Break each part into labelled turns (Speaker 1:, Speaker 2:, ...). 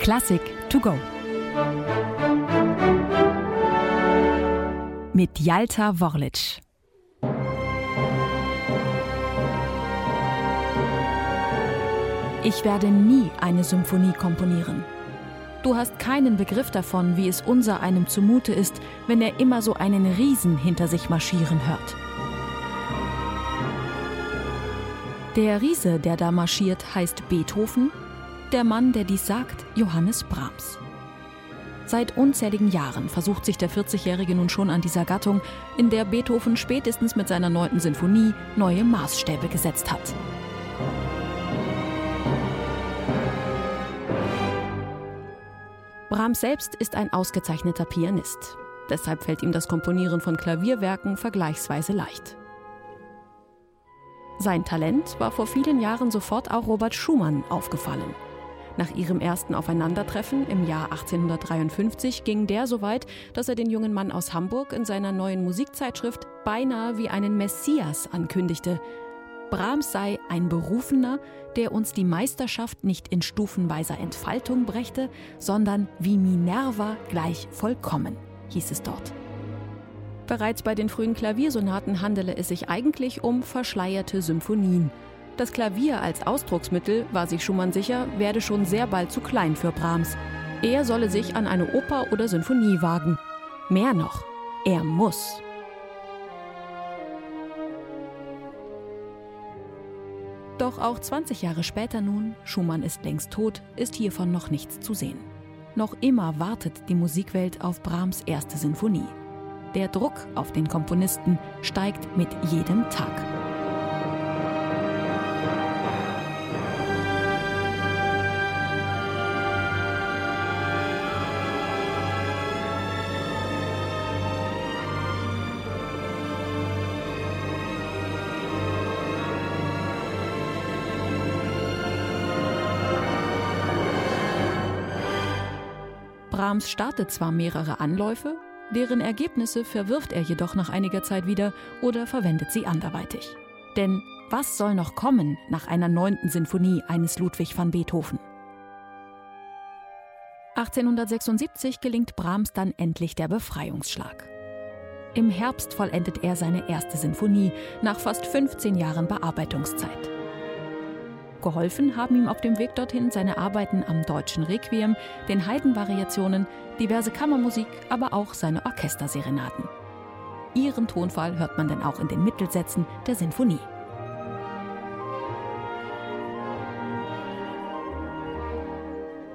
Speaker 1: Klassik to go. Mit Jalta Worlic. Ich werde nie eine Symphonie komponieren. Du hast keinen Begriff davon, wie es unser einem zumute ist, wenn er immer so einen Riesen hinter sich marschieren hört. Der Riese, der da marschiert, heißt Beethoven, der Mann, der dies sagt, Johannes Brahms. Seit unzähligen Jahren versucht sich der 40-Jährige nun schon an dieser Gattung, in der Beethoven spätestens mit seiner neunten Sinfonie neue Maßstäbe gesetzt hat. Brahms selbst ist ein ausgezeichneter Pianist. Deshalb fällt ihm das Komponieren von Klavierwerken vergleichsweise leicht. Sein Talent war vor vielen Jahren sofort auch Robert Schumann aufgefallen. Nach ihrem ersten Aufeinandertreffen im Jahr 1853 ging der so weit, dass er den jungen Mann aus Hamburg in seiner neuen Musikzeitschrift beinahe wie einen Messias ankündigte. Brahms sei ein Berufener, der uns die Meisterschaft nicht in stufenweiser Entfaltung brächte, sondern wie Minerva gleich vollkommen, hieß es dort. Bereits bei den frühen Klaviersonaten handele es sich eigentlich um verschleierte Symphonien. Das Klavier als Ausdrucksmittel, war sich Schumann sicher, werde schon sehr bald zu klein für Brahms. Er solle sich an eine Oper oder Sinfonie wagen. Mehr noch, er muss. Doch auch 20 Jahre später nun, Schumann ist längst tot, ist hiervon noch nichts zu sehen. Noch immer wartet die Musikwelt auf Brahms erste Sinfonie. Der Druck auf den Komponisten steigt mit jedem Tag. Brahms startet zwar mehrere Anläufe, Deren Ergebnisse verwirft er jedoch nach einiger Zeit wieder oder verwendet sie anderweitig. Denn was soll noch kommen nach einer neunten Sinfonie eines Ludwig van Beethoven? 1876 gelingt Brahms dann endlich der Befreiungsschlag. Im Herbst vollendet er seine erste Sinfonie nach fast 15 Jahren Bearbeitungszeit. Geholfen haben ihm auf dem Weg dorthin seine Arbeiten am deutschen Requiem, den Haydn-Variationen, diverse Kammermusik, aber auch seine Orchesterserenaden. Ihren Tonfall hört man dann auch in den Mittelsätzen der Sinfonie.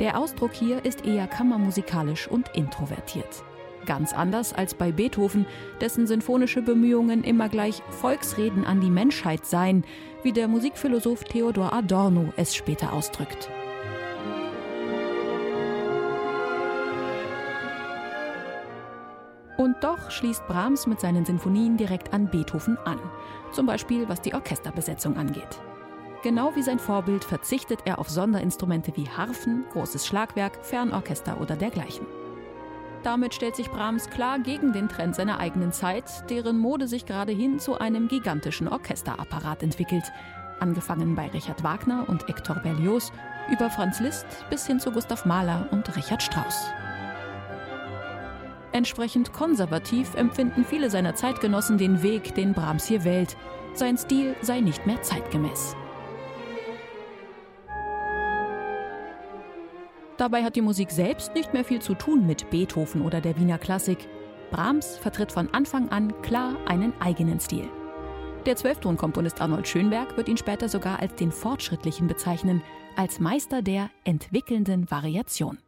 Speaker 1: Der Ausdruck hier ist eher kammermusikalisch und introvertiert. Ganz anders als bei Beethoven, dessen sinfonische Bemühungen immer gleich Volksreden an die Menschheit seien, wie der Musikphilosoph Theodor Adorno es später ausdrückt. Und doch schließt Brahms mit seinen Sinfonien direkt an Beethoven an, zum Beispiel was die Orchesterbesetzung angeht. Genau wie sein Vorbild verzichtet er auf Sonderinstrumente wie Harfen, großes Schlagwerk, Fernorchester oder dergleichen. Damit stellt sich Brahms klar gegen den Trend seiner eigenen Zeit, deren Mode sich gerade hin zu einem gigantischen Orchesterapparat entwickelt. Angefangen bei Richard Wagner und Hector Berlioz, über Franz Liszt bis hin zu Gustav Mahler und Richard Strauss. Entsprechend konservativ empfinden viele seiner Zeitgenossen den Weg, den Brahms hier wählt. Sein Stil sei nicht mehr zeitgemäß. Dabei hat die Musik selbst nicht mehr viel zu tun mit Beethoven oder der Wiener Klassik. Brahms vertritt von Anfang an klar einen eigenen Stil. Der Zwölftonkomponist Arnold Schönberg wird ihn später sogar als den Fortschrittlichen bezeichnen, als Meister der entwickelnden Variation.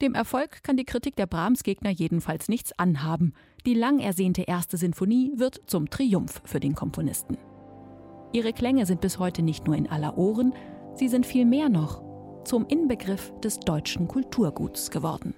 Speaker 1: Dem Erfolg kann die Kritik der Brahms-Gegner jedenfalls nichts anhaben. Die lang ersehnte erste Sinfonie wird zum Triumph für den Komponisten. Ihre Klänge sind bis heute nicht nur in aller Ohren, sie sind viel mehr noch zum Inbegriff des deutschen Kulturguts geworden.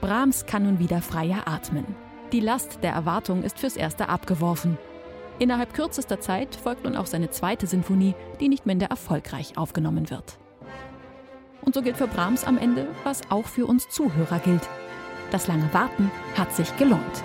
Speaker 1: Brahms kann nun wieder freier atmen. Die Last der Erwartung ist fürs Erste abgeworfen. Innerhalb kürzester Zeit folgt nun auch seine zweite Sinfonie, die nicht minder erfolgreich aufgenommen wird. Und so gilt für Brahms am Ende, was auch für uns Zuhörer gilt. Das lange Warten hat sich gelohnt.